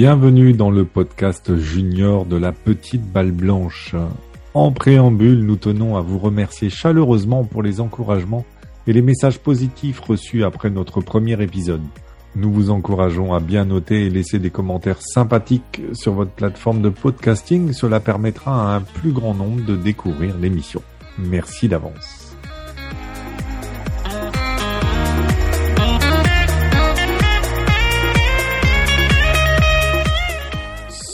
Bienvenue dans le podcast junior de la petite balle blanche. En préambule, nous tenons à vous remercier chaleureusement pour les encouragements et les messages positifs reçus après notre premier épisode. Nous vous encourageons à bien noter et laisser des commentaires sympathiques sur votre plateforme de podcasting. Cela permettra à un plus grand nombre de découvrir l'émission. Merci d'avance.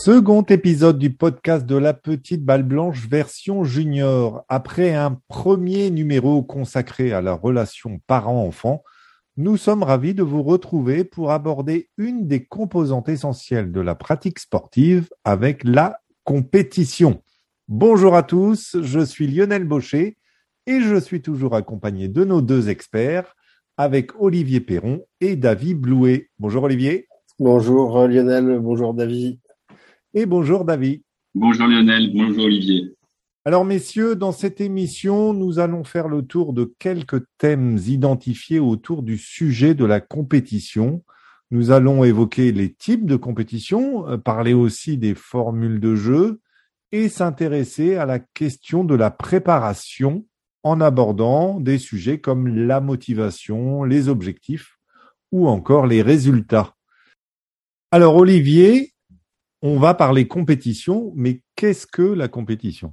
Second épisode du podcast de la petite balle blanche version junior. Après un premier numéro consacré à la relation parent-enfant, nous sommes ravis de vous retrouver pour aborder une des composantes essentielles de la pratique sportive avec la compétition. Bonjour à tous, je suis Lionel Baucher et je suis toujours accompagné de nos deux experts avec Olivier Perron et David Blouet. Bonjour Olivier. Bonjour Lionel, bonjour David et bonjour David. Bonjour Lionel, bonjour Olivier. Alors messieurs, dans cette émission, nous allons faire le tour de quelques thèmes identifiés autour du sujet de la compétition. Nous allons évoquer les types de compétition, euh, parler aussi des formules de jeu et s'intéresser à la question de la préparation en abordant des sujets comme la motivation, les objectifs ou encore les résultats. Alors Olivier, on va parler compétition, mais qu'est-ce que la compétition?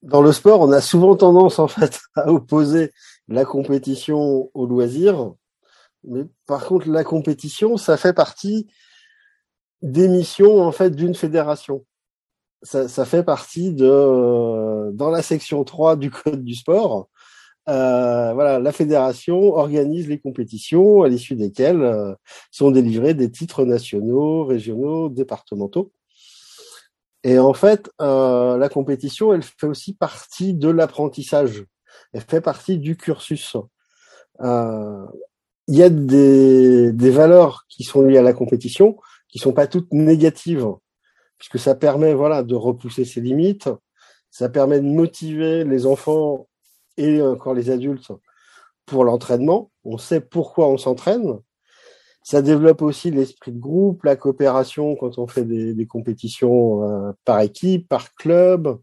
Dans le sport, on a souvent tendance en fait à opposer la compétition au loisir, mais par contre, la compétition, ça fait partie des missions en fait d'une fédération. Ça, fait partie de dans la section 3 du code du sport. Euh, voilà, la fédération organise les compétitions à l'issue desquelles euh, sont délivrés des titres nationaux, régionaux, départementaux. Et en fait, euh, la compétition, elle fait aussi partie de l'apprentissage. Elle fait partie du cursus. Il y a des, des valeurs qui sont liées à la compétition, qui sont pas toutes négatives, puisque ça permet, voilà, de repousser ses limites. Ça permet de motiver les enfants et encore les adultes pour l'entraînement. On sait pourquoi on s'entraîne. Ça développe aussi l'esprit de groupe, la coopération quand on fait des, compétitions euh, par équipe, par club.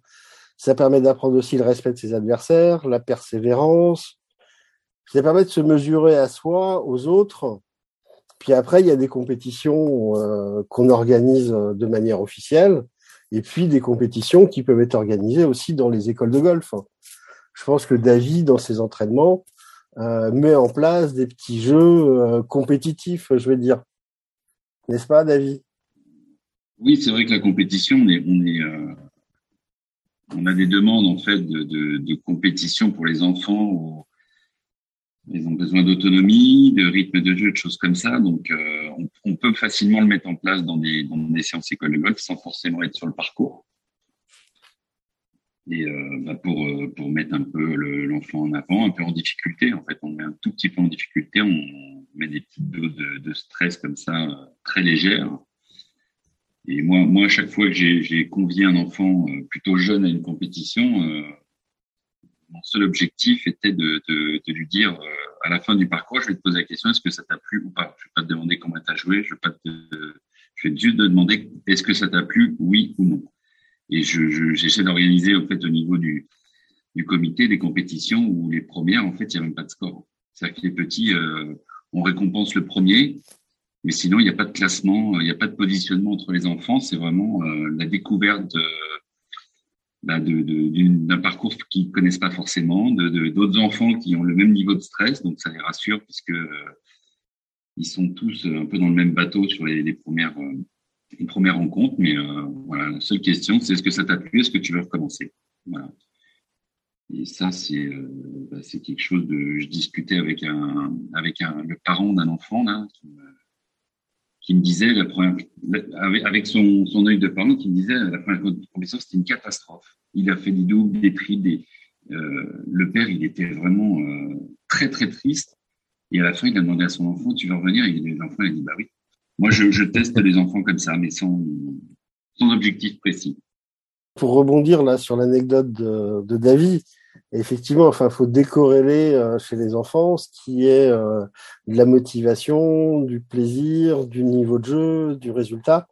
Ça permet d'apprendre aussi le respect de ses adversaires, la persévérance. Ça permet de se mesurer à soi, aux autres. Puis après, il y a des compétitions euh, qu'on organise de manière officielle, et puis des compétitions qui peuvent être organisées aussi dans les écoles de golf je pense que David, dans ses entraînements, euh, met en place des petits jeux euh, compétitifs, je veux dire. N'est-ce pas, David? Oui, c'est vrai que la compétition, on euh, a des demandes en fait de, compétition pour les enfants. Où ils ont besoin d'autonomie, de rythme de jeu, de choses comme ça. Donc, on, peut facilement le mettre en place dans des, dans des séances école de golf sans forcément être sur le parcours. Et euh, bah pour, euh, pour mettre un peu l'enfant en avant, un peu en difficulté, en fait, on met un tout petit peu en difficulté, on met des petites doses de, de stress comme ça, euh, très légères. Et moi, moi, à chaque fois que j'ai convié un enfant plutôt jeune à une compétition, mon seul objectif était de, de, de lui dire à la fin du parcours, je vais te poser la question est-ce que ça t'a plu ou pas? Je vais pas te demander comment tu as joué, je vais pas te, je vais juste te demander est-ce que ça t'a plu, oui ou non? Et je, j'essaie d'organiser en fait au niveau du, du comité des compétitions où les premières, en fait, il n'y a même pas de score. C'est-à-dire que les petits, euh, on récompense le premier, mais sinon, il n'y a pas de classement, il n'y a pas de positionnement entre les enfants. C'est vraiment euh, la découverte bah, de, de, d'un parcours qu'ils connaissent pas forcément, de, d'autres enfants qui ont le même niveau de stress, donc ça les rassure puisque euh, ils sont tous un peu dans le même bateau sur les, les premières euh, une première rencontre, mais euh, voilà, la seule question, c'est est-ce que ça t'a plu, est-ce que tu veux recommencer? Voilà. Et ça, c'est euh, bah, quelque chose de. Je discutais avec un avec un le parent d'un enfant là qui me, disait la première avec, son son œil de parent qui me disait la première compétition c'était une catastrophe. Il a fait des doubles, des tris, des euh, le père il était vraiment très très triste et à la fin il a demandé à son enfant tu veux revenir? Et l'enfant il a dit bah oui moi, je, teste les enfants comme ça, mais sans, objectif précis. Pour rebondir là sur l'anecdote de, de, David, effectivement, enfin, faut décorréler euh, chez les enfants ce qui est euh, de la motivation, du plaisir, du niveau de jeu, du résultat.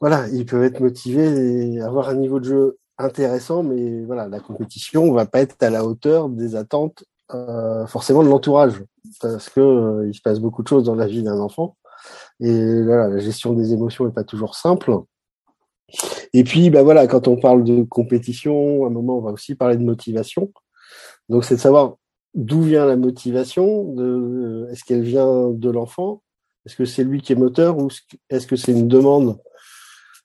Voilà, ils peuvent être motivés et avoir un niveau de jeu intéressant, mais voilà, la compétition va pas être à la hauteur des attentes euh, forcément de l'entourage, parce que il se passe beaucoup de choses dans la vie d'un enfant et la gestion des émotions est pas toujours simple. Et puis, bah voilà, quand on parle de compétition, à un moment, on va aussi parler de motivation. Donc, c'est de savoir d'où vient la motivation. De, est-ce qu'elle vient de l'enfant? Est-ce que c'est lui qui est moteur ou est-ce que c'est une demande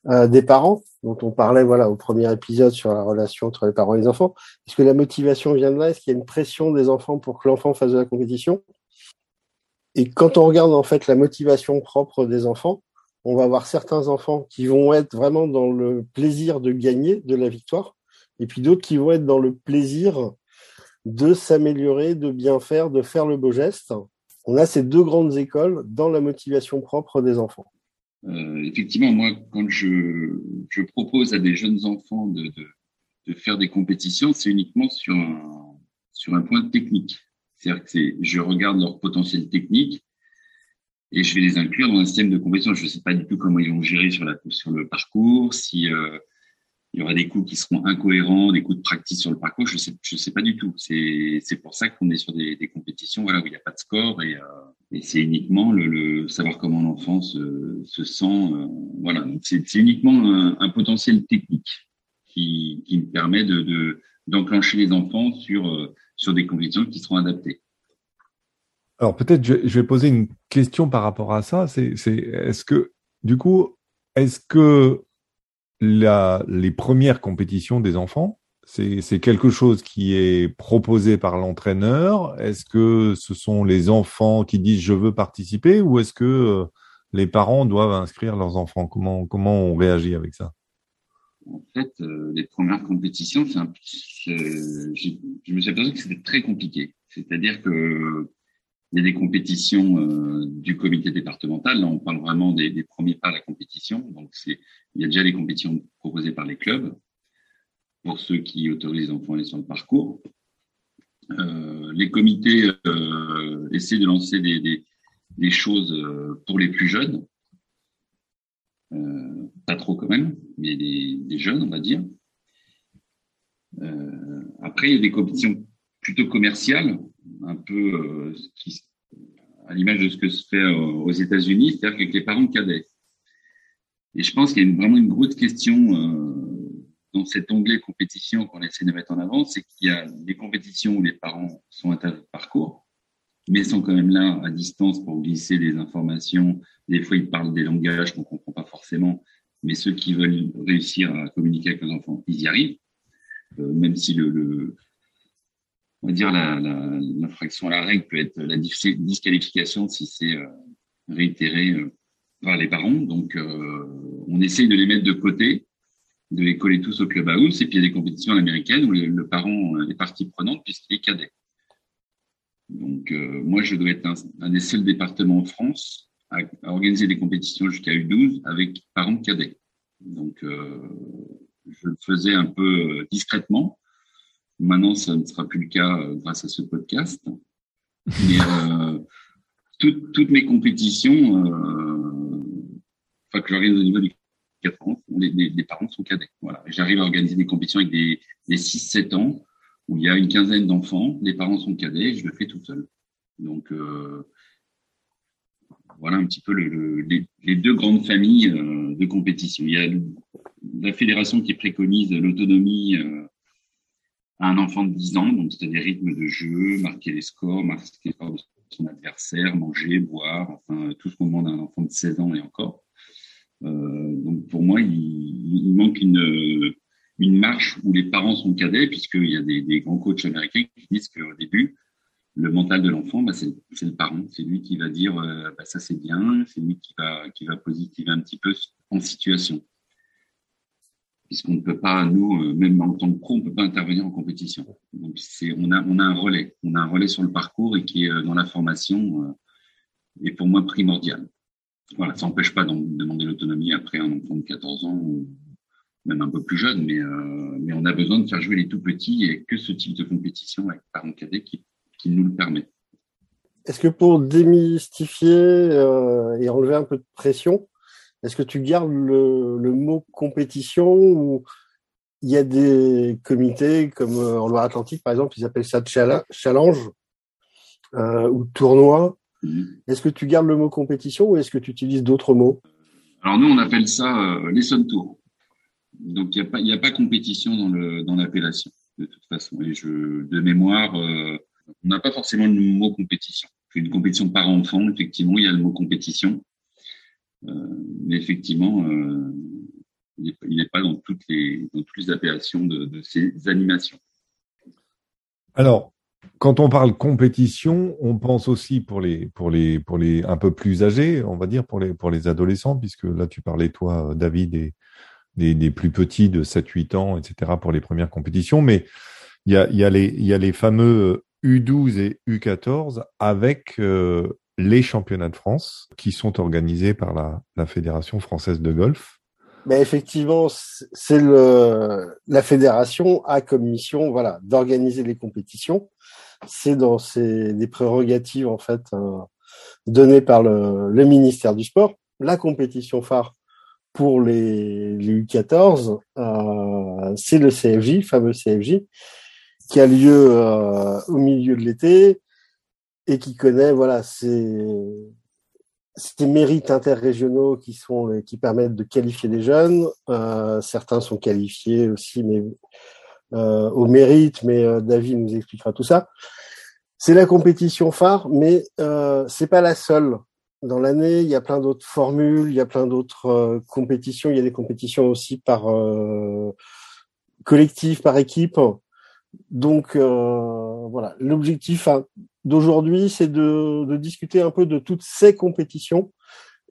euh, des parents? Dont on parlait voilà au premier épisode sur la relation entre les parents et les enfants Est-ce que la motivation vient de là? Est-ce qu'il y a une pression des enfants pour que l'enfant fasse de la compétition? Et quand on regarde en fait la motivation propre des enfants, on va avoir certains enfants qui vont être vraiment dans le plaisir de gagner, de la victoire, et puis d'autres qui vont être dans le plaisir de s'améliorer, de bien faire, de faire le beau geste. On a ces deux grandes écoles dans la motivation propre des enfants. Euh, effectivement, moi, quand je, je, propose à des jeunes enfants de, de, faire des compétitions, c'est uniquement sur sur un point technique. C'est-à-dire que je regarde leur potentiel technique et je vais les inclure dans un système de compétition. Je ne sais pas du tout comment ils vont gérer sur, la, sur le parcours, si euh, y aura des coups qui seront incohérents, des coups de pratique sur le parcours, je sais, je sais pas du tout. C'est, pour ça qu'on est sur des, compétitions, voilà, où il n'y a pas de score et, euh, et c'est uniquement le, savoir comment l'enfant se, se sent, euh, voilà. C'est, uniquement un, potentiel technique qui, qui me permet de, de d'enclencher les enfants sur euh, sur des compétitions qui seront adaptées. Alors peut-être je, je, vais poser une question par rapport à ça. C'est, c'est est-ce que du coup, est-ce que la, les premières compétitions des enfants, c'est quelque chose qui est proposé par l'entraîneur? Est-ce que ce sont les enfants qui disent je veux participer? Ou est-ce que euh, les parents doivent inscrire leurs enfants? Comment comment on réagit avec ça? En fait, euh, les premières compétitions, un, je, me suis aperçu que c'était très compliqué. C'est-à-dire que il y a des compétitions euh, du comité départemental. Là, on parle vraiment des, premiers pas à la compétition. Donc, il y a déjà les compétitions proposées par les clubs pour ceux qui autorisent les enfants à sur le parcours. Euh, les comités essaient de lancer des, des, choses pour les plus jeunes. Euh, pas trop quand même, mais des, jeunes, on va dire. Euh, après, il y a des compétitions plutôt commerciales un peu euh, à l'image de ce que se fait aux États-Unis, c'est-à-dire avec les parents cadets. Et je pense qu'il y a vraiment une grosse question dans cet onglet compétition qu'on essaie de mettre en avant, c'est qu'il y a des compétitions où les parents sont à de parcours, mais sont quand même là à distance pour glisser des informations. Des fois, ils parlent des langages qu'on comprend pas forcément, mais ceux qui veulent réussir à communiquer avec leurs enfants, ils y arrivent. Euh, même si le, le, on va dire l'infraction à la règle peut être la disqualification si c'est euh, réitéré euh, par les parents. Donc, on essaye de les mettre de côté, de les coller tous au club house. Et puis, il y a des compétitions américaines où le, parent est partie prenante puisqu'il est cadet. Donc, moi, je dois être un, des seuls départements en France à, organiser des compétitions jusqu'à U12 avec parents cadets. Donc, je le faisais un peu discrètement Maintenant, ça ne sera plus le cas euh, grâce à ce podcast. Mais euh, toutes, toutes mes compétitions, euh, enfin que j'organise au niveau du 4 ans, les, les, les, parents sont cadets. Voilà. J'arrive à organiser des compétitions avec des, des 6-7 ans où il y a une quinzaine d'enfants, les parents sont cadets, et je le fais tout seul. Donc euh, voilà un petit peu le, le, les, deux grandes familles euh, de compétition. Il y a la fédération qui préconise l'autonomie euh, à un enfant de 10 ans, donc c'est-à-dire rythme de jeu, marquer les scores, marquer les son adversaire, manger, boire, enfin tout ce qu'on demande à un enfant de 16 ans et encore. Euh, donc pour moi, il, il, manque une, une marche où les parents sont cadets, puisqu'il y a des, des, grands coachs américains qui disent qu'au début, le mental de l'enfant, bah, c'est le parent. C'est lui qui va dire euh, bah, ça c'est bien, c'est lui qui va, qui va positiver un petit peu en situation puisqu'on ne peut pas, nous, euh, même en tant que pro, on ne peut pas intervenir en compétition. Donc, on a, on a un relais, on a un relais sur le parcours et qui est euh, dans la formation est pour moi primordial. Voilà, ça n'empêche pas de demander l'autonomie après un enfant de 14 ans même un peu plus jeunes, mais, mais on a besoin de faire jouer les tout petits et que ce type de compétition avec parents cadets qui, qui nous le permet. Est-ce que pour démystifier et enlever un peu de pression, est-ce que tu gardes le, le mot compétition ou il y a des comités comme euh, en Loire-Atlantique, par exemple, ils appellent ça challenge euh, ou tournoi. Mhm. Est-ce que tu gardes le mot compétition ou est-ce que tu utilises d'autres mots? Alors nous, on appelle ça euh, les Sun Tours. Donc il n'y a pas il a pas compétition dans le dans l'appellation de toute façon. Et je de mémoire, euh, on n'a pas forcément le mot compétition. Une compétition par enfant, effectivement, il y a le mot compétition. Euh, mais effectivement, euh, il n'est pas dans toutes les, dans toutes les appellations de, de ces animations. Alors, quand on parle compétition, on pense aussi pour les, pour les, pour les un peu plus âgés, on va dire pour les, pour les adolescents, puisque là tu parlais toi, David, des, des, des plus petits de 7-8 ans, etc. pour les premières compétitions, mais il y a, y a y a les fameux U12 et U14 avec euh, les championnats de France qui sont organisés par la, la Fédération française de golf. Mais effectivement, c'est le la fédération a comme mission, voilà, d'organiser les compétitions. C'est dans ses des prérogatives en fait euh, données par le, le, ministère du sport. La compétition phare pour les, les U14, euh, c'est le CFJ, fameux CFJ, qui a lieu euh, au milieu de l'été et qui connaît voilà mérites interrégionaux qui sont qui permettent de qualifier des jeunes. Euh, certains sont qualifiés aussi, mais au mérite. Mais David nous expliquera tout ça. C'est la compétition phare, mais c'est pas la seule. Dans l'année, il y a plein d'autres formules, il y a plein d'autres euh, compétitions. Il y a des compétitions aussi par euh, collectif, par équipe. Donc euh, voilà, l'objectif d'aujourd'hui, c'est de, de, discuter un peu de toutes ces compétitions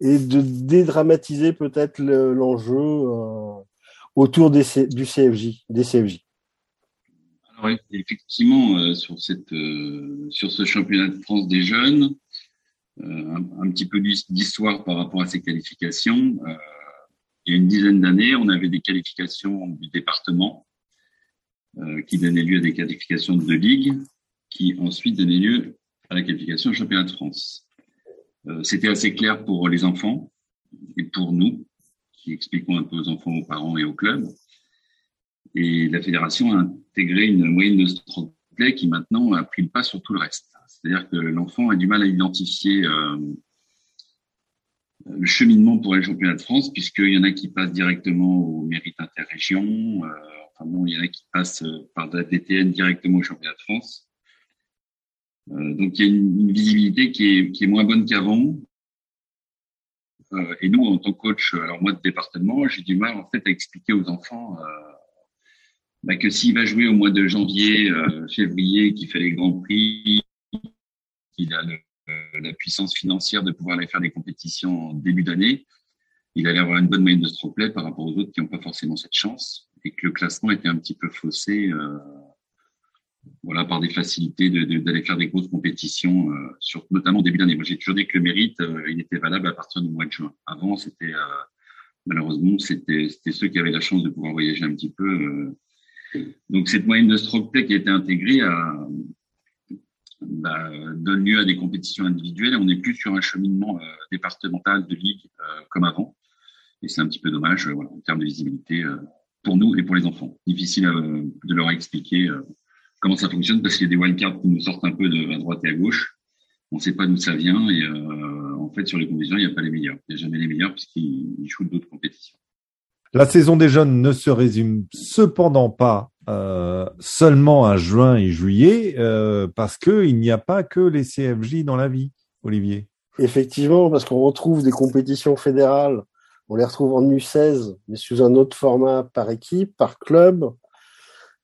et de dédramatiser peut-être l'enjeu euh, autour des, du CFJ, des CFJ. Alors, effectivement, euh, sur, cette, sur ce championnat de France des jeunes, un, un, petit peu d'histoire par rapport à ces qualifications. il y a une dizaine d'années, on avait des qualifications du département euh, qui donnait lieu à des qualifications de ligue, qui ensuite donnait lieu à la qualification championnat de France. Euh, C'était assez clair pour les enfants et pour nous, qui expliquons un peu aux enfants, aux parents et aux clubs. Et la fédération a intégré une moyenne de play qui maintenant a pris le pas sur tout le reste. C'est-à-dire que l'enfant a du mal à identifier euh, le cheminement pour les championnats de France, puisqu'il y en a qui passent directement au mérite interrégion, euh, Enfin bon, il y en a qui passent euh, par la DTN directement au championnat de France. Donc il y a une, visibilité qui est, moins bonne qu'avant. Et nous, en tant que coach, alors moi de département, j'ai du mal en fait à expliquer aux enfants bah, que s'il va jouer au mois de janvier, février, qui fait les grands prix, qu'il a la puissance financière de pouvoir aller faire des compétitions en début d'année, il allait avoir une bonne moyenne de stroke play par rapport aux autres qui n'ont pas forcément cette chance et que le classement était un petit peu faussé, euh, voilà, par des facilités d'aller faire des grosses compétitions, euh, notamment début d'année. Moi, j'ai toujours dit que le mérite, euh, il était valable à partir du mois de juin. Avant, c'était malheureusement, c'était ceux qui avaient la chance de pouvoir voyager un petit peu. donc, cette moyenne de stroke play qui a été intégrée a, bah, donne lieu à des compétitions individuelles. On n'est plus sur un cheminement départemental de ligue comme avant. Et c'est un petit peu dommage voilà, en termes de visibilité pour nous et pour les enfants. Difficile euh, de leur expliquer euh, comment ça fonctionne parce qu'il y a des wildcards qui nous sortent un peu de à droite et à gauche. On ne sait pas d'où ça vient et euh, en fait sur les compétitions il n'y a pas les meilleurs. Il n'y a jamais les meilleurs puisqu'ils jouent d'autres compétitions. La saison des jeunes ne se résume cependant pas euh, seulement à juin et juillet euh, parce que il n'y a pas que les CFJ dans la vie, Olivier. Effectivement, parce qu'on retrouve des compétitions fédérales on les retrouve en U16, mais sous un autre format par équipe, par club.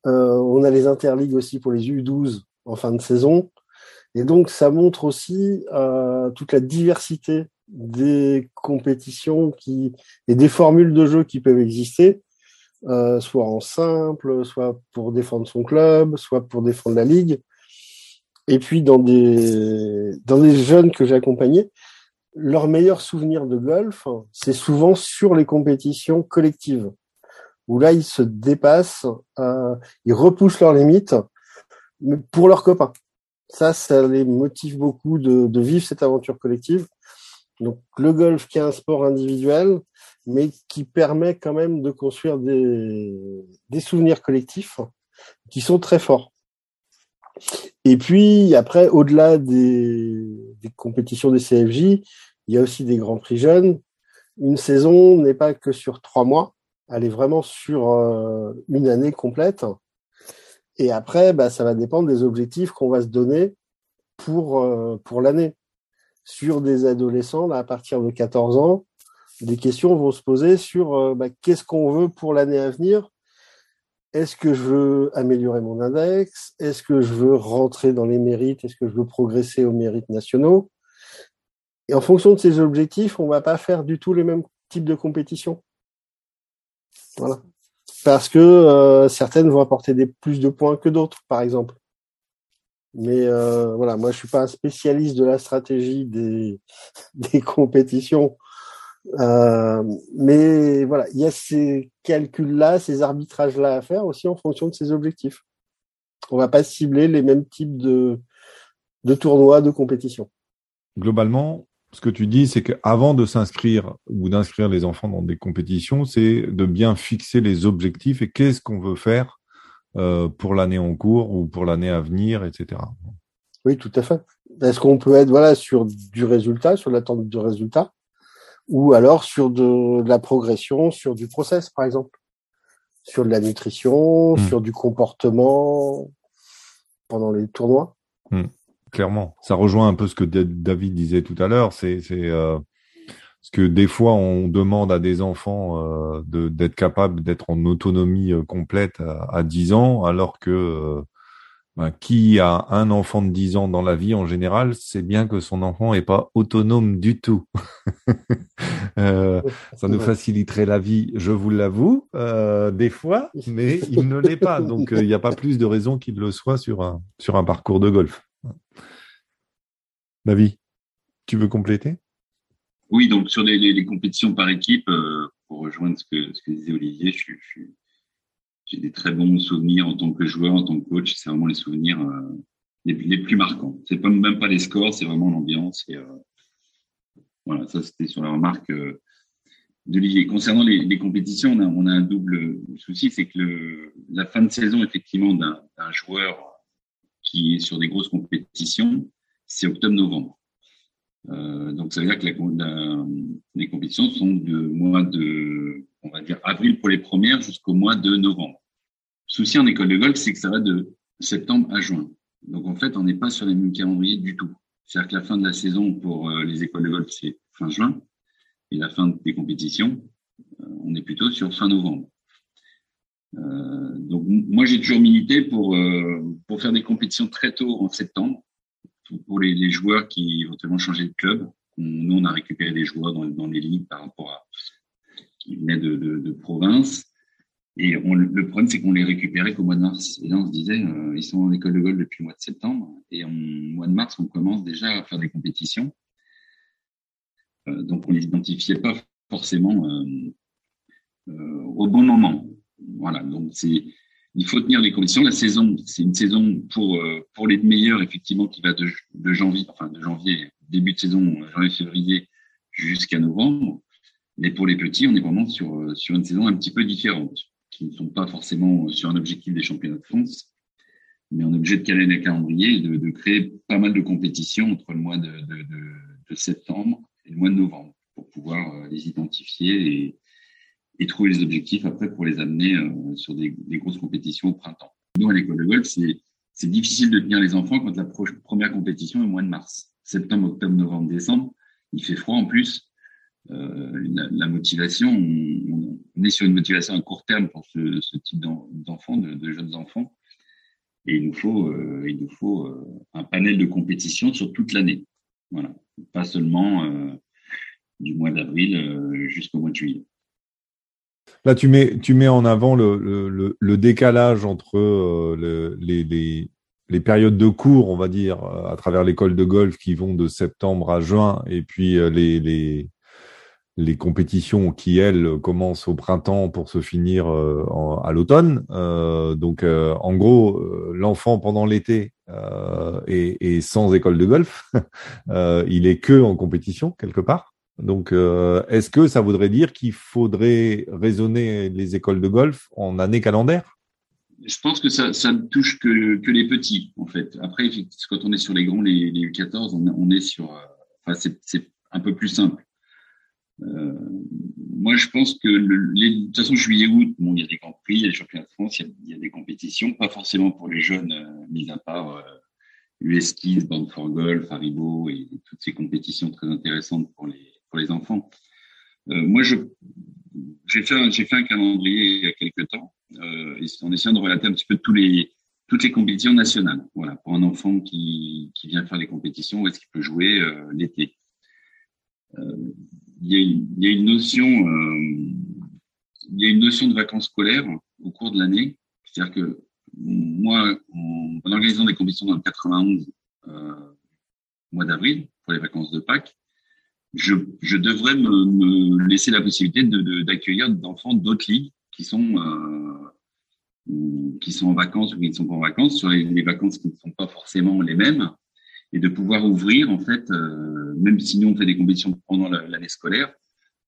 Euh, on a les interligues aussi pour les U12 en fin de saison. Et donc, ça montre aussi toute la diversité des compétitions qui et des formules de jeu qui peuvent exister, euh, soit en simple, soit pour défendre son club, soit pour défendre la ligue. Et puis dans des dans jeunes que j'ai accompagnés, leur meilleur souvenir de golf, c'est souvent sur les compétitions collectives. où là, ils se dépassent, euh, ils repoussent leurs limites pour leurs copains. Ça, ça les motive beaucoup de vivre cette aventure collective. Donc le golf qui est un sport individuel, mais qui permet quand même de construire des, souvenirs collectifs qui sont très forts. Et puis après, au-delà des, des, compétitions des CFJ, il y a aussi des grands prix jeunes. Une saison n'est pas que sur trois mois, elle est vraiment sur euh, une année complète. Et après, bah, ça va dépendre des objectifs qu'on va se donner pour, euh, pour l'année. Sur des adolescents, à partir de 14 ans, des questions vont se poser sur euh, bah, qu'est-ce qu'on veut pour l'année à venir? Est-ce que je veux améliorer mon index? Est-ce que je veux rentrer dans les mérites? Est-ce que je veux progresser aux mérites nationaux? Et en fonction de ces objectifs, on va pas faire du tout les mêmes types de compétitions. Voilà. Parce que euh, certaines vont apporter plus de points que d'autres, par exemple. Mais euh, voilà, moi je suis pas un spécialiste de la stratégie des, des compétitions euh, mais voilà, il y a ces calculs-là, ces arbitrages-là à faire aussi en fonction de ses objectifs. On va pas cibler les mêmes types de, de tournois, de compétitions. Globalement, ce que tu dis, c'est qu'avant de s'inscrire ou d'inscrire les enfants dans des compétitions, c'est de bien fixer les objectifs et qu'est-ce qu'on veut faire pour l'année en cours ou pour l'année à venir, etc. Oui, tout à fait. Est-ce qu'on peut être voilà sur du résultat, sur l'attente de résultat ou alors sur de, la progression, sur du process, par exemple, sur de la nutrition, hmm. sur du comportement pendant les tournois? Hmm. Clairement, ça rejoint un peu ce que David disait tout à l'heure. C'est euh, ce que des fois on demande à des enfants euh, d'être capables d'être en autonomie euh, complète à, à, 10 ans, alors que euh, ben, qui a un enfant de 10 ans dans la vie en général, c'est bien que son enfant n'est pas autonome du tout. euh, ça nous faciliterait la vie, je vous l'avoue, des fois, mais il ne l'est pas. Donc, il n'y a pas plus de raison qu'il le soit sur un, sur un parcours de golf. David, tu veux compléter? Oui, donc sur les, les, compétitions par équipe, euh, pour rejoindre ce que, ce que disait Olivier, je je j'ai des très bons souvenirs en tant que joueur, en tant que coach. C'est vraiment les souvenirs euh, les, les, plus marquants. C'est pas même pas les scores, c'est vraiment l'ambiance. Et euh, voilà, ça c'était sur la remarque euh, d'Olivier. Concernant les, les, compétitions, on a, on a, un double souci, c'est que le, la fin de saison effectivement d'un joueur qui est sur des grosses compétitions, c'est octobre-novembre. Euh, donc ça veut dire que la, la, les compétitions sont de mois de, on va dire avril pour les premières jusqu'au mois de novembre souci en école de golf, c'est que ça va de septembre à juin. Donc en fait, on n'est pas sur les mêmes calendriers du tout. C'est-à-dire que la fin de la saison pour euh, les écoles de golf, c'est fin juin, et la fin des compétitions, euh, on est plutôt sur fin novembre. Euh, donc moi, j'ai toujours milité pour euh, pour faire des compétitions très tôt en septembre, pour les, joueurs qui éventuellement changer de club. Nous, on a récupéré des joueurs dans, les ligues par rapport à qui venaient de, de, province et le problème, c'est qu'on les récupérait qu'au mois de mars. Et là, on se disait, euh, ils sont en école de golf depuis le mois de septembre. Et au mois de mars, on commence déjà à faire des compétitions. Euh, donc, on les identifiait pas forcément euh au bon moment. Voilà. Donc, c'est, il faut tenir les conditions. La saison, c'est une saison pour euh, pour les meilleurs, effectivement, qui va de, de janvier, enfin de janvier, début de saison, janvier-février, jusqu'à novembre. Mais pour les petits, on est vraiment sur sur une saison un petit peu différente qui ne sont pas forcément sur un objectif des championnats de France, mais on est obligé de caler les calendriers et de, créer pas mal de compétitions entre le mois de, de, de, septembre et le mois de novembre pour pouvoir euh, les identifier et, et, trouver les objectifs après pour les amener euh, sur des, grosses compétitions au printemps. Nous, à l'école de golf, c'est difficile de tenir les enfants quand la première compétition est au mois de mars. Septembre, octobre, novembre, décembre, il fait froid en plus. Euh, la, motivation, on, est sur une motivation à court terme pour ce, type d'enfants, de, de, jeunes enfants, et il nous faut, euh, il nous faut un panel de compétition sur toute l'année. Voilà, pas seulement du mois d'avril jusqu'au mois de juillet. Là, tu mets, tu mets en avant le, le, le décalage entre le, les, les, les périodes de cours, on va dire, à travers l'école de golf qui vont de septembre à juin, et puis les, les, les compétitions qui, elles, commencent au printemps pour se finir euh, à l'automne. Euh, donc, euh, en gros, l'enfant pendant l'été est, sans école de golf. il est que en compétition quelque part. Donc, est-ce que ça voudrait dire qu'il faudrait raisonner les écoles de golf en année calendaire? Je pense que ça, ne touche que, les petits, en fait. Après, quand on est sur les grands, les, les U14, on, est sur. Enfin, c'est un peu plus simple. Euh, moi, je pense que le, les, de toute façon, juillet-août, bon, il y a des grands prix, il y a les championnats de France, il y a, des compétitions, pas forcément pour les jeunes, euh, mis à part euh, US for Golf, Haribo et, toutes ces compétitions très intéressantes pour les pour les enfants. Euh, moi, j'ai fait un calendrier il y a quelques temps, euh, en essayant de relater un petit peu toutes les compétitions nationales. Voilà, pour un enfant qui vient faire les compétitions, où est-ce qu'il peut jouer l'été. Il y a une, il y a une notion, il y a une notion de vacances scolaires au cours de l'année. C'est-à-dire que moi, en, en, organisant des compétitions dans le 91, euh, mois d'avril, pour les vacances de Pâques, je, devrais me, laisser la possibilité d'accueillir de, d'enfants d'autres ligues qui sont euh, qui sont en vacances ou qui ne sont pas en vacances, sur les, vacances qui ne sont pas forcément les mêmes, et de pouvoir ouvrir en fait euh, même si nous on fait des compétitions pendant l'année scolaire,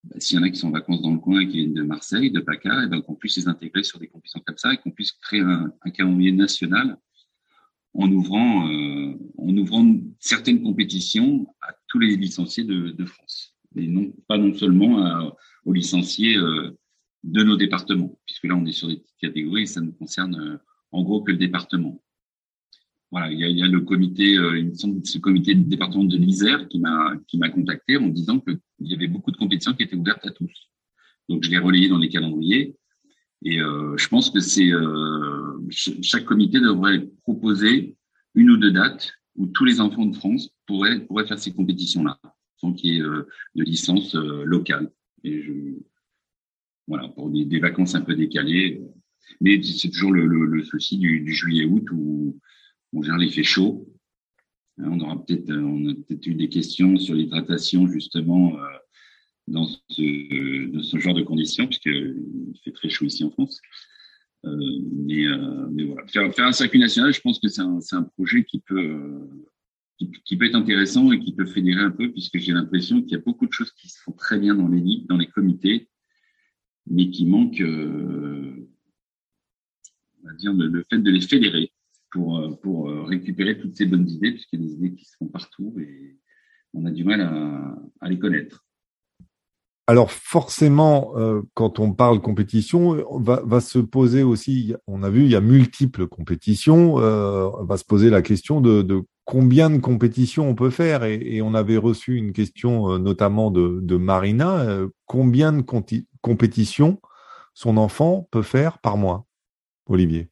bah, s'il y en a qui sont en vacances dans le coin et qui viennent de Marseille, de PACA, et ben qu'on puisse les intégrer sur des compétitions comme ça et qu'on puisse créer un, un, calendrier national en ouvrant, euh, en ouvrant certaines compétitions à tous les licenciés de, France. Et non, pas non seulement à, aux licenciés euh, de nos départements, puisque là on est sur des petites catégories et ça ne concerne euh, en gros que le département voilà, il y a, le comité, euh, il me semble ce comité de département de l'Isère qui m'a qui m'a contacté en disant qu'il y avait beaucoup de compétitions qui étaient ouvertes à tous. Donc je l'ai relayé dans les calendriers et euh, je pense que c'est euh, chaque comité devrait proposer une ou deux dates où tous les enfants de France pourraient pourraient faire ces compétitions-là, sans qu'il y ait euh, de licence euh, locale. Et voilà, pour des, vacances un peu décalées. Mais c'est toujours le, souci du, juillet-août où général, il fait chaud. Hein, on aura peut-être, euh, on a peut-être eu des questions sur l'hydratation justement euh, dans ce, dans ce genre de conditions, puisqu'il fait très chaud ici en France. Euh, mais, euh, mais, voilà, faire, faire un circuit national, je pense que c'est un, un, projet qui peut, euh, qui, qui, peut être intéressant et qui peut fédérer un peu, puisque j'ai l'impression qu'il y a beaucoup de choses qui se font très bien dans les dans les comités, mais qui manquent, on va dire, le, le fait de les fédérer pour, pour récupérer toutes ces bonnes idées, puisqu'il y a des idées qui se font partout et on a du mal à, à les connaître. Alors forcément, euh, quand on parle compétition, on va, se poser aussi, on a vu, il y a multiples compétitions, euh, on va se poser la question de, combien de compétitions on peut faire. Et, on avait reçu une question euh, notamment de, Marina, euh, combien de compétitions son enfant peut faire par mois, Olivier?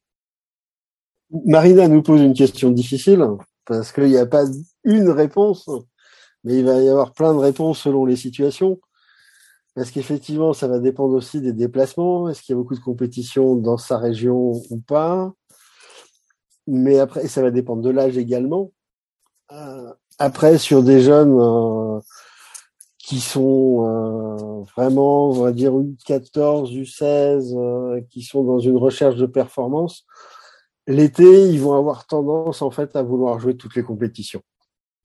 Marina nous pose une question difficile parce qu'il n'y a pas une réponse, mais il va y avoir plein de réponses selon les situations. Est-ce qu'effectivement, ça va dépendre aussi des déplacements? Est-ce qu'il y a beaucoup de compétitions dans sa région ou pas? Mais après, ça va dépendre de l'âge également. Euh, après, sur des jeunes euh, qui sont euh, vraiment, on va dire, U14, U16, euh, qui sont dans une recherche de performance, l'été, ils vont avoir tendance en fait à vouloir jouer toutes les compétitions.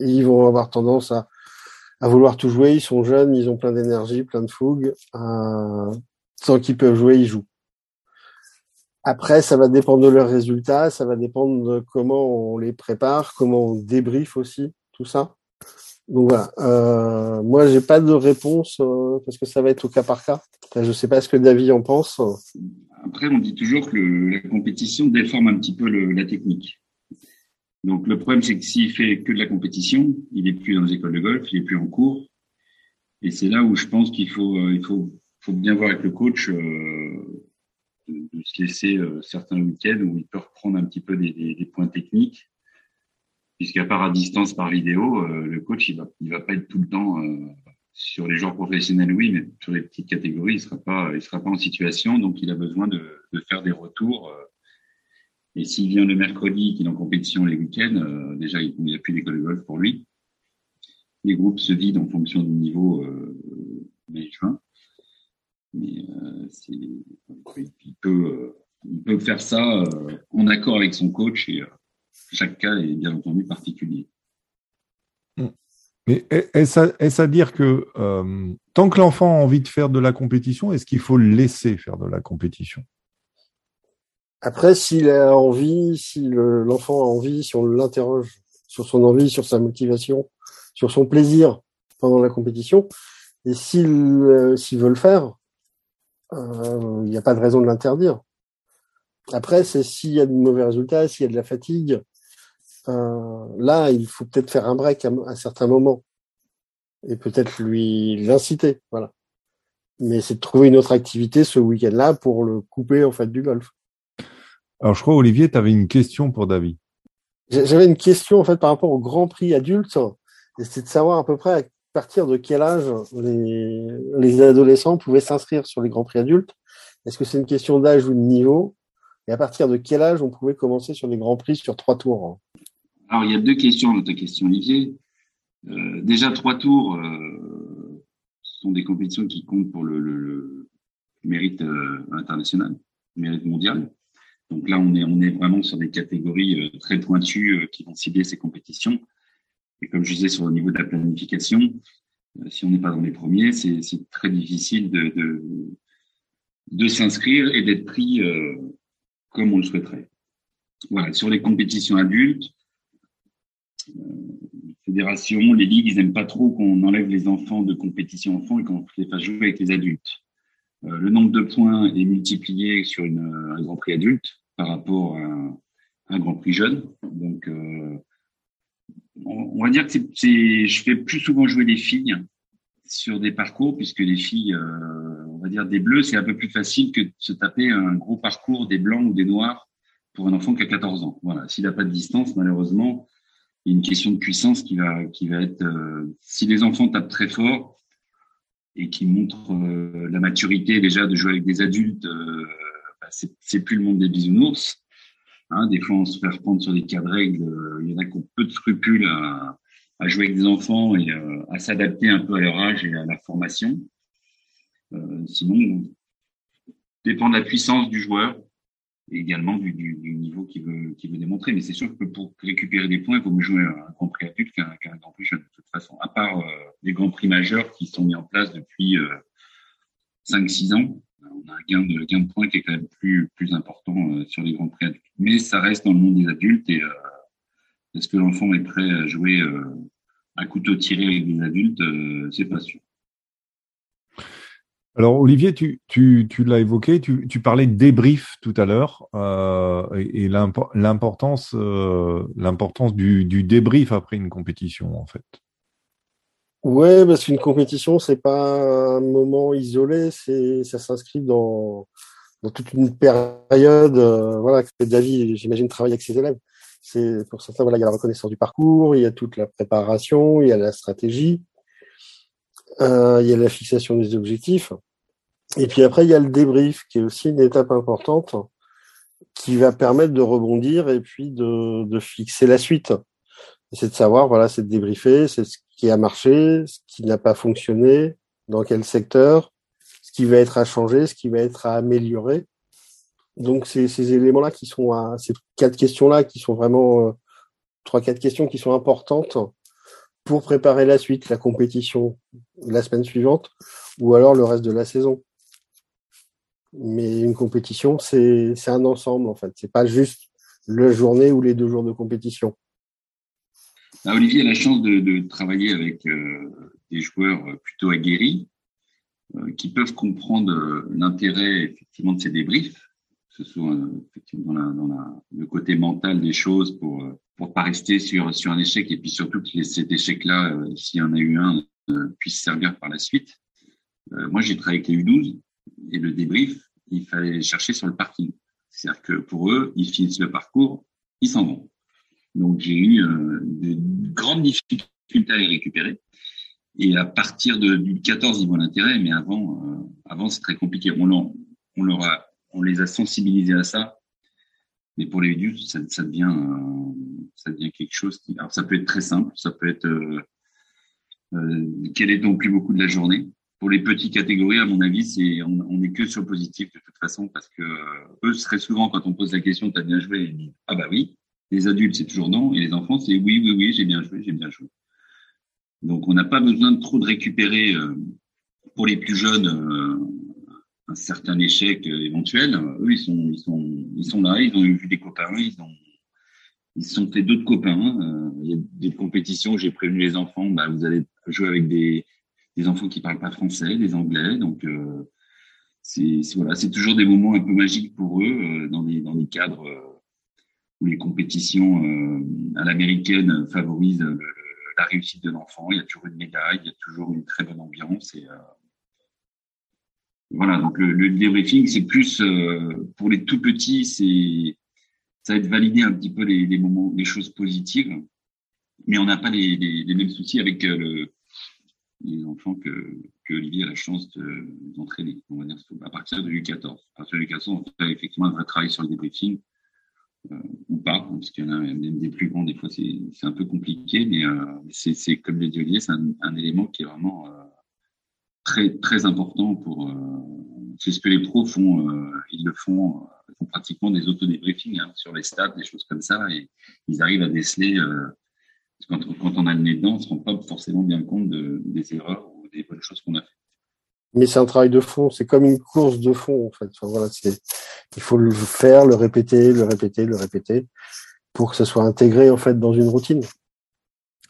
Ils vont avoir tendance à, à vouloir tout jouer. Ils sont jeunes, ils ont plein d'énergie, plein de fougue. Euh, tant qu'ils peuvent jouer, ils jouent. Après, ça va dépendre de leurs résultats, ça va dépendre de comment on les prépare, comment on débriefe aussi tout ça. Donc voilà. Euh, moi, j'ai pas de réponse euh, parce que ça va être au cas par cas. Je sais pas ce que David en pense. Après, on dit toujours que la compétition déforme un petit peu la technique. Donc, le problème, c'est que s'il fait que de la compétition, il est plus dans les écoles de golf, il est plus en cours. Et c'est là où je pense qu'il faut, euh, il faut, faut bien voir avec le coach euh, de, se laisser euh, certains week-ends où il peut reprendre un petit peu des, des, des points techniques. Puisqu'à part à distance par vidéo, euh, le coach, il va, il va pas être tout le temps euh, sur les joueurs professionnels, oui, mais sur les petites catégories, il sera pas, il sera pas en situation, donc il a besoin de, de faire des retours. Euh. Et s'il vient le mercredi, qu'il est en compétition les week-ends, euh, déjà il n'y a plus d'école de golf pour lui. Les groupes se vident en fonction du niveau euh, mai-juin. Mais il, peut, il peut faire ça en accord avec son coach et chaque cas est bien entendu particulier. Mais est-ce à, dire que tant que l'enfant a envie de faire de la compétition, est-ce qu'il faut le laisser faire de la compétition? Après, s'il a envie, si l'enfant a envie, si on l'interroge sur son envie, sur sa motivation, sur son plaisir pendant la compétition, et s'il euh, veut le faire, euh, il n'y a pas de raison de l'interdire. Après, c'est s'il y a de mauvais résultats, s'il y a de la fatigue, euh, là, il faut peut-être faire un break à, un certain moment et peut-être lui l'inciter, voilà. Mais c'est de trouver une autre activité ce week-end-là pour le couper en fait du golf. Alors, je crois Olivier, tu avais une question pour David. J'avais une question en fait par rapport au Grand Prix adulte, et c'est de savoir à peu près à partir de quel âge les, les adolescents pouvaient s'inscrire sur les Grands Prix adultes. Est-ce que c'est une question d'âge ou de niveau? Et à partir de quel âge on pouvait commencer sur les Grands Prix sur trois tours? Alors, il y a deux questions dans ta question, Olivier. Euh, déjà, trois tours euh, sont des compétitions qui comptent pour le, le, mérite euh, international, le mérite mondial. Donc là, on est, on est vraiment sur des catégories euh, très pointues euh, qui vont cibler ces compétitions. Et comme je disais, sur le niveau de la planification, si on n'est pas dans les premiers, c'est très difficile de, de, de s'inscrire et d'être pris comme on le souhaiterait. Voilà, sur les compétitions adultes, les fédérations, les ligues, ils n'aiment pas trop qu'on enlève les enfants de compétition enfants et qu'on les fasse jouer avec les adultes. Euh, le nombre de points est multiplié sur une, un Grand Prix adulte par rapport à un, Grand Prix jeune. Donc, euh, on, va dire que c'est, je fais plus souvent jouer des filles sur des parcours, puisque les filles, euh, on va dire des bleus, c'est un peu plus facile que de se taper un gros parcours des blancs ou des noirs pour un enfant qui a 14 ans. Voilà, s'il n'a pas de distance, malheureusement, il y a une question de puissance qui va, qui va être, euh, si les enfants tapent très fort et qui montrent euh, la maturité déjà de jouer avec des adultes, euh, bah, c'est plus le monde des bisounours. Hein, des fois, on se fait reprendre sur des cas de règles. Il y en a qui ont peu de scrupules à, à jouer avec des enfants et à s'adapter un peu à leur âge et à la formation. sinon, dépend de la puissance du joueur également du, du, du niveau qu'il veut, qu'il veut démontrer. Mais c'est sûr que pour récupérer des points, il vaut mieux jouer un Grand Prix adulte qu'un, Grand Prix jeune, de toute façon. À part euh, les Grands Prix majeurs qui sont mis en place depuis euh, 5-6 ans, on a un gain de, gain de points qui est quand même plus, plus important euh, sur les Grands Prix adultes. Mais ça reste dans le monde des adultes et euh, est-ce que l'enfant est prêt à jouer à couteau tiré avec des adultes C'est pas sûr. Alors Olivier, tu, tu, tu l'as évoqué, tu, tu, parlais de débrief tout à l'heure euh, et, l'importance euh, l'importance du, du, débrief après une compétition en fait. Ouais, parce qu'une compétition c'est pas un moment isolé, c'est ça s'inscrit dans, dans toute une période. Euh, voilà, que David, j'imagine, travaille avec ses élèves. C'est pour certains, voilà, il y a la reconnaissance du parcours, il y a toute la préparation, il y a la stratégie. Euh, il y a la fixation des objectifs. Et puis après, il y a le débrief, qui est aussi une étape importante, qui va permettre de rebondir et puis de, de fixer la suite. C'est de savoir, voilà, c'est de débriefer, c'est ce qui a marché, ce qui n'a pas fonctionné, dans quel secteur, ce qui va être à changer, ce qui va être à améliorer. Donc, c'est ces éléments-là qui sont, à, ces quatre questions-là qui sont vraiment, euh, trois, quatre questions qui sont importantes pour préparer la suite, la compétition la semaine suivante, ou alors le reste de la saison. Mais une compétition, c'est un ensemble en fait. C'est pas juste la journée ou les deux jours de compétition. Ah, Olivier a la chance de, travailler avec euh, des joueurs plutôt aguerris euh, qui peuvent comprendre euh, l'intérêt effectivement de ces débriefs, que ce soit effectivement dans, le côté mental des choses pour pour pas rester sur sur un échec et puis surtout que cet échec-là, s'il y en a eu un, puisse servir par la suite. moi, j'ai travaillé avec les U12 et le débrief, il fallait chercher sur le parking. C'est-à-dire que pour eux, ils finissent le parcours, ils s'en vont. Donc j'ai eu euh, de grandes difficultés à les récupérer. Et à partir de, du 14, ils voient l'intérêt, mais avant, euh, avant c'est très compliqué. On, leur a, on les a sensibilisés à ça, mais pour les adultes, ça, devient, euh, ça devient quelque chose qui. Alors ça peut être très simple, ça peut être euh, quel est donc plus beaucoup de la journée pour les petites catégories, à mon avis, c'est on n'est que sur le positif de toute façon parce que eux, très souvent, quand on pose la question, t'as bien joué, ils disent ah bah oui. Les adultes, c'est toujours non, et les enfants, c'est oui, oui, oui, j'ai bien joué, j'ai bien joué. Donc, on n'a pas besoin de trop de récupérer euh, pour les plus jeunes euh, un certain échec euh, éventuel. Eux, ils sont, ils sont, ils sont là, ils ont vu des copains, ils ont, ils sont fait d'autres copains. Il y a des compétitions, j'ai prévenu les enfants, bah, vous allez jouer avec des, des enfants qui parlent pas français, des anglais, donc c'est voilà, c'est toujours des moments un peu magiques pour eux dans des dans des cadres où les compétitions à l'américaine favorisent la réussite de l'enfant. Il y a toujours une médaille, il y a toujours une très bonne ambiance. Et, euh, voilà, donc le, le débriefing, c'est plus euh, pour les tout petits, c'est ça va être valider un petit peu les, les moments, les choses positives, mais on n'a pas les, les, les, mêmes soucis avec euh, le, les enfants que, Olivier a la chance d'entraîner, on va dire, à partir de U14. À partir de U14, on fait effectivement un vrai travail sur le débriefing. Euh, ou pas, parce qu'il y en a même des plus grands, des fois c'est un peu compliqué, mais euh, c'est comme le dit c'est un, élément qui est vraiment euh, très très important pour. c'est ce que les pros font, ils le font, font pratiquement des autodébriefings hein, sur les stats, des choses comme ça, et ils arrivent à déceler. Quand, quand, on a le nez dedans, on ne se rend pas forcément bien compte de, des erreurs ou des bonnes choses qu'on a fait mais c'est un travail de fond. C'est comme une course de fond, en fait. Enfin, voilà, c'est, il faut le faire, le répéter, le répéter, le répéter, pour que ça soit intégré, en fait, dans une routine.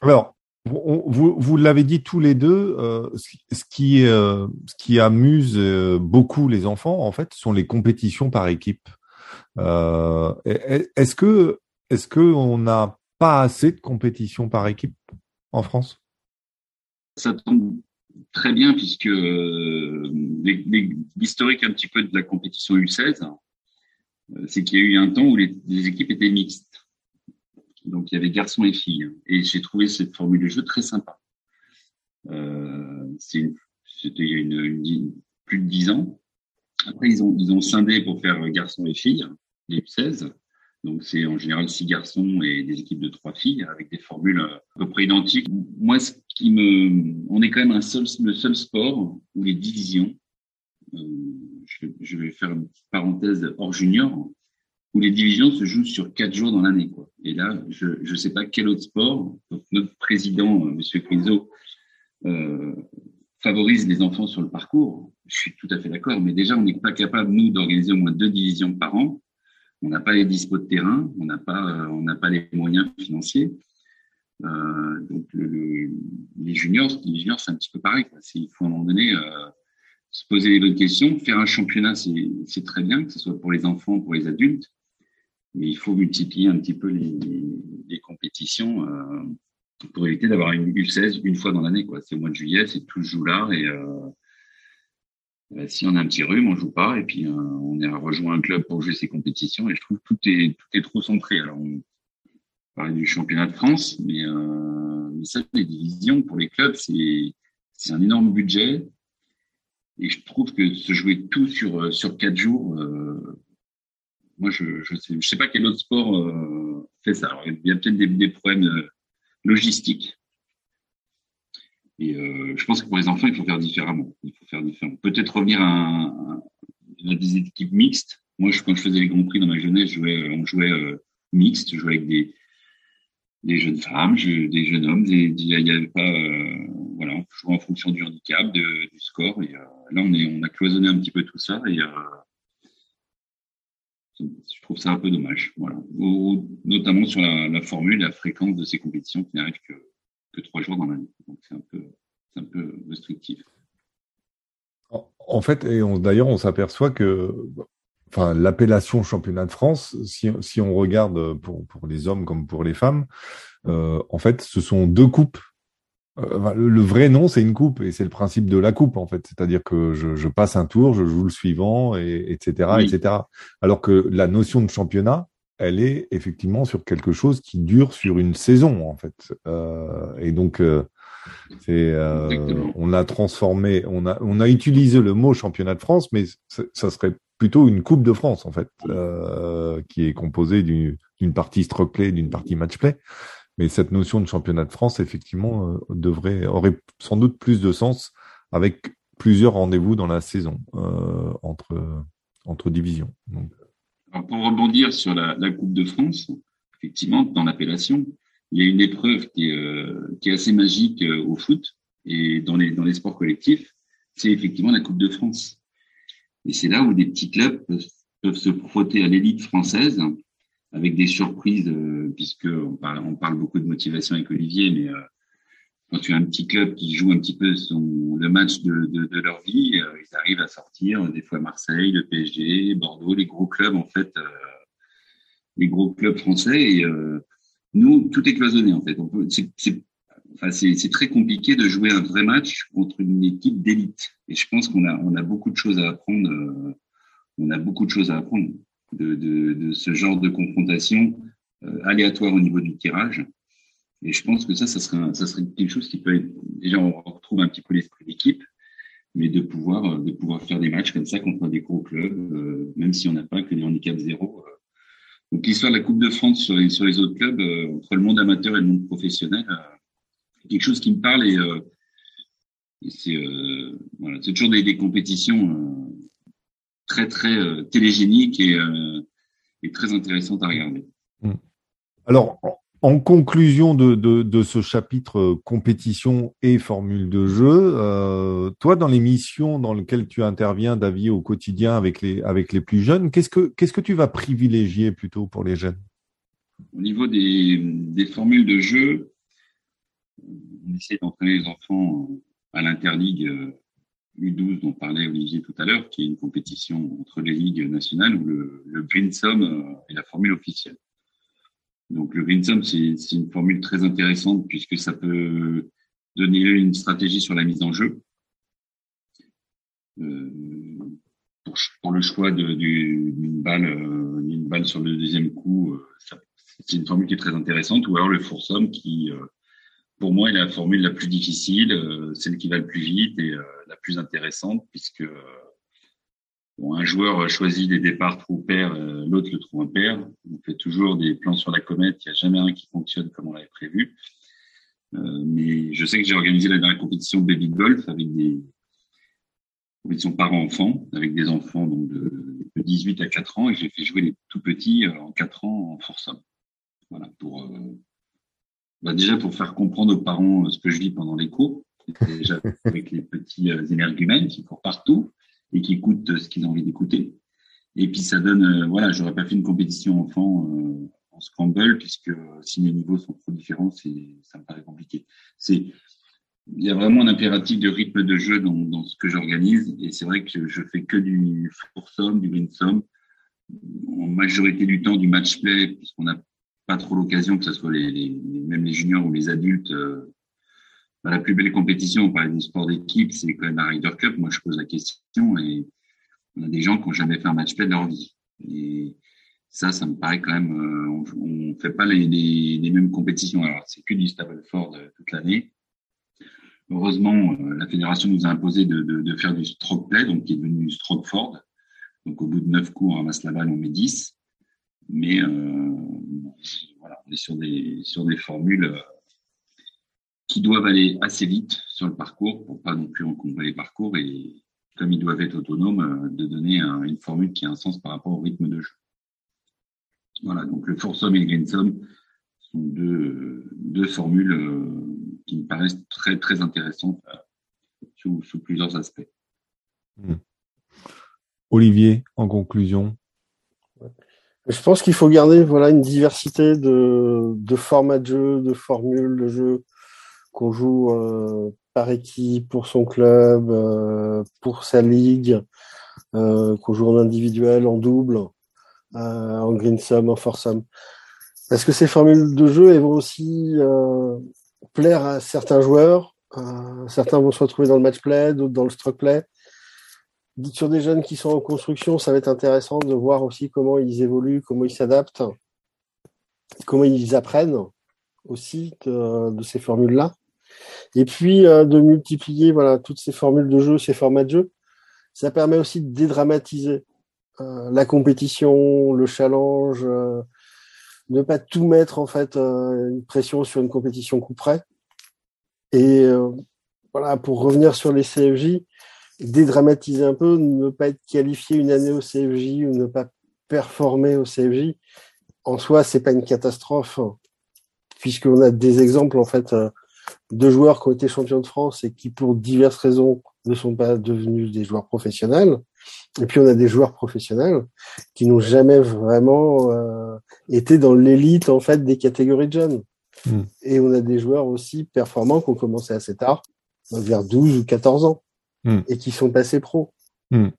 Alors, vous, vous l'avez dit tous les deux, euh, ce, qui, euh, ce qui amuse euh, beaucoup les enfants, en fait, sont les compétitions par équipe. Euh, est-ce que, est-ce que on n'a pas assez de compétitions par équipe en France? Ça tombe très bien puisque euh, l'historique un petit peu de la compétition U16, euh, c'est qu'il y a eu un temps où les, équipes étaient mixtes. Donc il y avait garçons et filles. Et j'ai trouvé cette formule de jeu très sympa. Euh, C'était il y a plus de dix ans. Après, ils ont, ils ont scindé pour faire garçons et filles, les U16. Donc c'est en général six garçons et des équipes de trois filles avec des formules à peu près identiques. Moi, ce qui me, on est quand même un seul, le seul sport où les divisions, euh, je, vais faire une petite parenthèse hors junior, où les divisions se jouent sur quatre jours dans l'année. Et là, je ne sais pas quel autre sport. notre président, euh, Monsieur Quinzo, euh, favorise les enfants sur le parcours. Je suis tout à fait d'accord, mais déjà, on n'est pas capable, nous, d'organiser au moins deux divisions par an on n'a pas les dispos de terrain, on n'a pas, euh, on n'a pas les moyens financiers. Euh, donc les juniors, les juniors, c'est un petit peu pareil. Il faut à un moment donné euh, se poser les bonnes questions. Faire un championnat, c'est très bien, que ce soit pour les enfants, ou pour les adultes, mais il faut multiplier un petit peu les, compétitions pour éviter d'avoir une U16 une fois dans l'année. C'est au mois de juillet, c'est tout joue là si on a un petit rhume, on joue pas, et puis euh, on est rejoint un club pour jouer ses compétitions, et je trouve que tout est tout est trop centré. Alors on parlait du championnat de France, mais, euh, mais ça, les divisions pour les clubs, c'est c'est un énorme budget, et je trouve que se jouer tout sur sur quatre jours, euh, moi je je sais je sais pas quel autre sport euh, fait ça. Alors, il y a peut-être des, des problèmes logistiques et euh, je pense que pour les enfants, il faut faire différemment. Il faut faire différemment. Peut-être revenir à, à, des équipes mixtes. Moi, je, quand je faisais les grands prix dans ma jeunesse, je jouais, on jouait euh, mixte. Je jouais avec des, des jeunes femmes, des jeunes hommes. Il y avait pas, euh, voilà, on jouait en fonction du handicap, du score. Et euh, là, on est, on a cloisonné un petit peu tout ça. Et euh, je trouve ça un peu dommage. Voilà. notamment sur la, la formule, la fréquence de ces compétitions qui n'arrivent que que trois jours dans l'année. Donc c'est un peu, un peu restrictif. En fait, et d'ailleurs, on s'aperçoit que enfin, l'appellation championnat de France, si, si, on regarde pour, pour les hommes comme pour les femmes, euh, en fait, ce sont deux coupes. Euh, le, vrai nom, c'est une coupe, et c'est le principe de la coupe, en fait. C'est-à-dire que je, je, passe un tour, je joue le suivant, et, etc., etc. Alors que la notion de championnat, elle est effectivement sur quelque chose qui dure sur une saison en fait. Euh, et donc euh, c'est euh, on a transformé, on a on a utilisé le mot championnat de France, mais ça serait plutôt une coupe de France en fait, euh, qui est composée d'une partie stroke play, d'une partie match play. Mais cette notion de championnat de France, effectivement, euh, devrait aurait sans doute plus de sens avec plusieurs rendez-vous dans la saison entre, entre divisions. Pour rebondir sur la, Coupe de France, effectivement, dans l'appellation, il y a une épreuve qui est, qui est assez magique au foot et dans les, dans les sports collectifs, c'est effectivement la Coupe de France. Et c'est là où des petits clubs peuvent, se frotter à l'élite française avec des surprises, euh, puisque on parle, on parle beaucoup de motivation avec Olivier, mais euh, quand tu as un petit club qui joue un petit peu son, le match de, de, de leur vie, euh, ils arrivent à sortir des fois Marseille, le PSG, Bordeaux, les gros clubs en fait, les gros clubs français. Et nous, tout est cloisonné en fait. C'est Enfin, très compliqué de jouer un vrai match contre une équipe d'élite. Et je pense qu'on a, on a beaucoup de choses à apprendre. Euh, on a beaucoup de choses à apprendre de, de, de ce genre de confrontation euh, aléatoire au niveau du tirage. Et je pense que ça, ça serait, quelque chose qui peut être. Déjà, on retrouve un petit peu l'esprit d'équipe, mais de pouvoir, de pouvoir faire des matchs comme ça contre des gros clubs, euh, même si on n'a pas que des handicaps zéro. Donc, l'histoire de la Coupe de France sur les, autres clubs, entre le monde amateur et le monde professionnel, quelque chose qui me parle et, euh, c'est euh, voilà, c'est toujours des, compétitions euh, très très télégéniques et, et, très intéressantes à regarder. Mm. Alors, en conclusion de, ce chapitre compétition et formule de jeu, euh, toi, dans les missions dans lesquelles tu interviens, David, au quotidien avec les, avec les plus jeunes, qu'est-ce que, tu vas privilégier plutôt pour les jeunes? Au niveau des, formules de jeu, on essaie d'entraîner les enfants à l'interligue U12 dont parlait Olivier tout à l'heure, qui est une compétition entre les ligues nationales où le, le Green Sum euh, est la formule officielle. Donc le Green Sum, c'est une formule très intéressante puisque ça peut donner une stratégie sur la mise en jeu. Euh, pour, le choix d'une balle, euh, balle sur le deuxième coup, c'est une formule qui est très intéressante. Ou alors le Foursum qui pour moi, est la formule la plus difficile, euh, celle qui va le plus vite et euh, la plus intéressante, puisque bon, un joueur choisit des départs trou pair, euh, l'autre le trou impair. On fait toujours des plans sur la comète, il n'y a jamais un qui fonctionne comme on l'avait prévu. mais je sais que j'ai organisé la dernière compétition Baby Golf avec des compétitions parents-enfants, avec des enfants donc de, de, 18 à 4 ans, et j'ai fait jouer les tout petits en 4 ans en force Voilà, pour bah déjà pour faire comprendre aux parents euh, ce que je vis pendant les cours, déjà avec les petits euh, énergumènes qui courent partout et qui écoutent euh, ce qu'ils ont envie d'écouter. Et puis ça donne, voilà, j'aurais pas fait une compétition enfant en scramble puisque si les niveaux sont trop différents, c'est, ça me paraît compliqué. C'est, il y a vraiment un impératif de rythme de jeu dans, ce que j'organise et c'est vrai que je fais que du somme, du sum, en majorité du temps du match play puisqu'on a pas trop l'occasion, que ce soit les, même les juniors ou les adultes. Euh, bah, la plus belle compétition, on parlait du sport d'équipe, c'est quand même la Ryder Cup. Moi, je pose la question et on a des gens qui n'ont jamais fait un match play de leur vie. Et ça, ça me paraît quand même, euh, on ne fait pas les, mêmes compétitions. Alors, c'est que du Stableford euh, toute l'année. Heureusement, la fédération nous a imposé de, faire du stroke play, donc qui est devenu stroke Ford. Donc, au bout de neuf coups, on ramasse la balle, on met 10. Mais euh, voilà, on est sur des, sur des formules euh, qui doivent aller assez vite sur le parcours pour pas non plus encombrer les parcours et comme ils doivent être autonomes, euh, de donner une formule qui a un sens par rapport au rythme de jeu. Voilà, donc le Foursome et le Greensome sont deux, deux formules qui me paraissent très très intéressantes sous, sous plusieurs aspects. Hmm. Olivier, en conclusion, je pense qu'il faut garder voilà une diversité de, de formats de jeu, de formules de jeu qu'on joue euh, par équipe pour son club, euh, pour sa ligue, euh, qu'on joue en individuel, en double, en green sum, en sum. Parce que ces formules de jeu elles vont aussi plaire à certains joueurs. certains vont se retrouver dans le match play, d'autres dans le stroke play? Sur des jeunes qui sont en construction, ça va être intéressant de voir aussi comment ils évoluent, comment ils s'adaptent, comment ils apprennent aussi de, ces formules-là. Et puis euh, de multiplier voilà toutes ces formules de jeu, ces formats de jeu. Ça permet aussi de dédramatiser euh, la compétition, le challenge, euh, ne pas tout mettre en fait une pression sur une compétition coup près. Et voilà pour revenir sur les CFJ, dédramatiser un peu, ne pas être qualifié une année au CFJ ou ne pas performer au CFJ, en soi, c'est pas une catastrophe, puisqu'on a des exemples en fait de joueurs qui ont été champions de France et qui, pour diverses raisons, ne sont pas devenus des joueurs professionnels. Et puis on a des joueurs professionnels qui n'ont jamais vraiment euh, été dans l'élite en fait des catégories de jeunes. Hmm. Et on a des joueurs aussi performants qui ont commencé assez tard, vers 12 ou 14 ans, hmm. et qui sont passés pro. Hmm.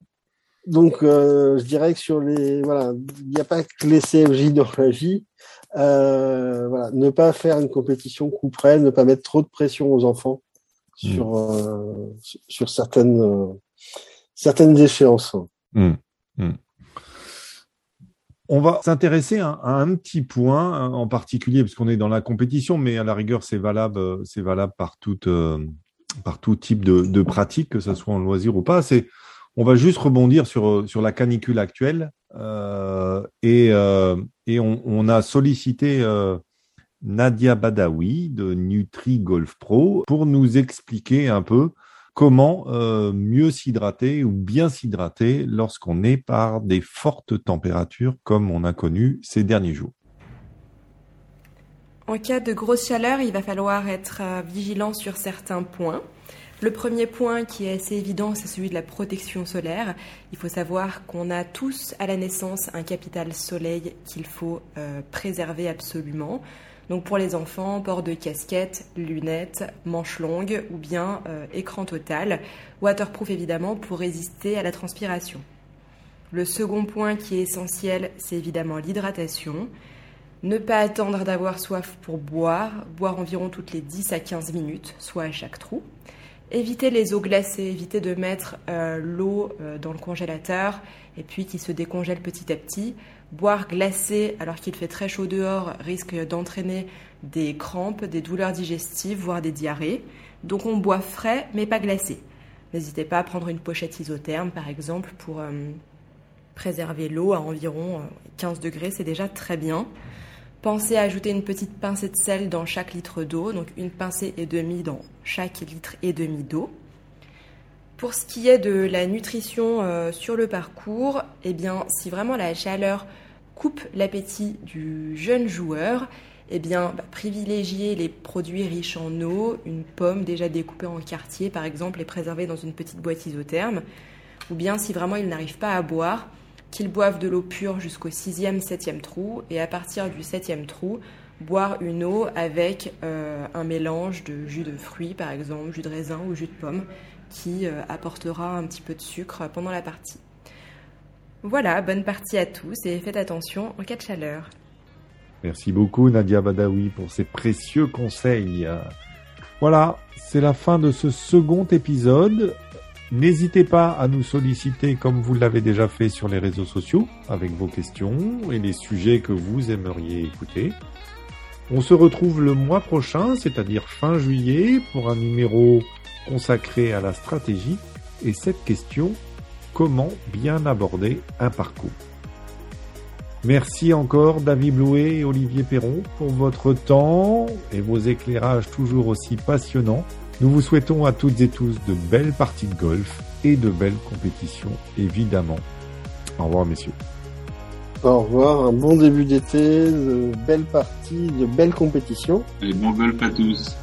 Donc, euh, je dirais que sur les, voilà, il n'y a pas que les CFJ dans la vie. Euh, voilà, ne pas faire une compétition coup près, ne pas mettre trop de pression aux enfants sur euh, sur certaines certaines échéances. Mmh. Mmh. On va s'intéresser à, un petit point hein, en particulier, parce qu'on est dans la compétition, mais à la rigueur, c'est valable, c'est valable par, toute, par tout type de, de pratique, que ce soit en loisir ou pas. C'est on va juste rebondir sur, sur la canicule actuelle euh, et, euh, on, a sollicité euh, Nadia Badawi de Nutri Golf Pro pour nous expliquer un peu comment euh, mieux s'hydrater ou bien s'hydrater lorsqu'on est par des fortes températures comme on a connu ces derniers jours. En cas de grosse chaleur, il va falloir être euh, vigilant sur certains points. Le premier point qui est assez évident, c'est celui de la protection solaire. Il faut savoir qu'on a tous à la naissance un capital soleil qu'il faut euh, préserver absolument. Donc pour les enfants, port de casquette, lunettes, manches longues ou bien euh, écran total, waterproof évidemment pour résister à la transpiration. Le second point qui est essentiel, c'est évidemment l'hydratation. Ne pas attendre d'avoir soif pour boire, boire environ toutes les 10 à 15 minutes, soit à chaque trou. Éviter les eaux glacées, éviter de mettre euh, l'eau euh, dans le congélateur et puis qui se décongèle petit à petit. Boire glacé alors qu'il fait très chaud dehors risque d'entraîner des crampes, des douleurs digestives, voire des diarrhées. Donc on boit frais mais pas glacé. N'hésitez pas à prendre une pochette isotherme par exemple pour euh, préserver l'eau à environ 15 degrés, c'est déjà très bien. Pensez à ajouter une petite pincée de sel dans chaque litre d'eau, donc une pincée et demie dans chaque litre et demi d'eau. Pour ce qui est de la nutrition euh, sur le parcours, eh bien, si vraiment la chaleur coupe l'appétit du jeune joueur, eh bien, bah, privilégiez les produits riches en eau, une pomme déjà découpée en quartier par exemple et préservée dans une petite boîte isotherme, ou bien si vraiment il n'arrive pas à boire, qu'ils boivent de l'eau pure jusqu'au sixième, septième trou, et à partir du septième trou, boire une eau avec euh, un mélange de jus de fruits, par exemple, jus de raisin ou jus de pomme, qui euh, apportera un petit peu de sucre pendant la partie. Voilà, bonne partie à tous et faites attention en cas de chaleur. Merci beaucoup Nadia Badawi pour ces précieux conseils. Voilà, c'est la fin de ce second épisode. N'hésitez pas à nous solliciter comme vous l'avez déjà fait sur les réseaux sociaux avec vos questions et les sujets que vous aimeriez écouter. On se retrouve le mois prochain, c'est-à-dire fin juillet, pour un numéro consacré à la stratégie et cette question, comment bien aborder un parcours. Merci encore David Blouet et Olivier Perron pour votre temps et vos éclairages toujours aussi passionnants. Nous vous souhaitons à toutes et tous de belles parties de golf et de belles compétitions, évidemment. Au revoir, messieurs. Au revoir, un bon début d'été, de belles parties, de belles compétitions. Et bon golf à tous.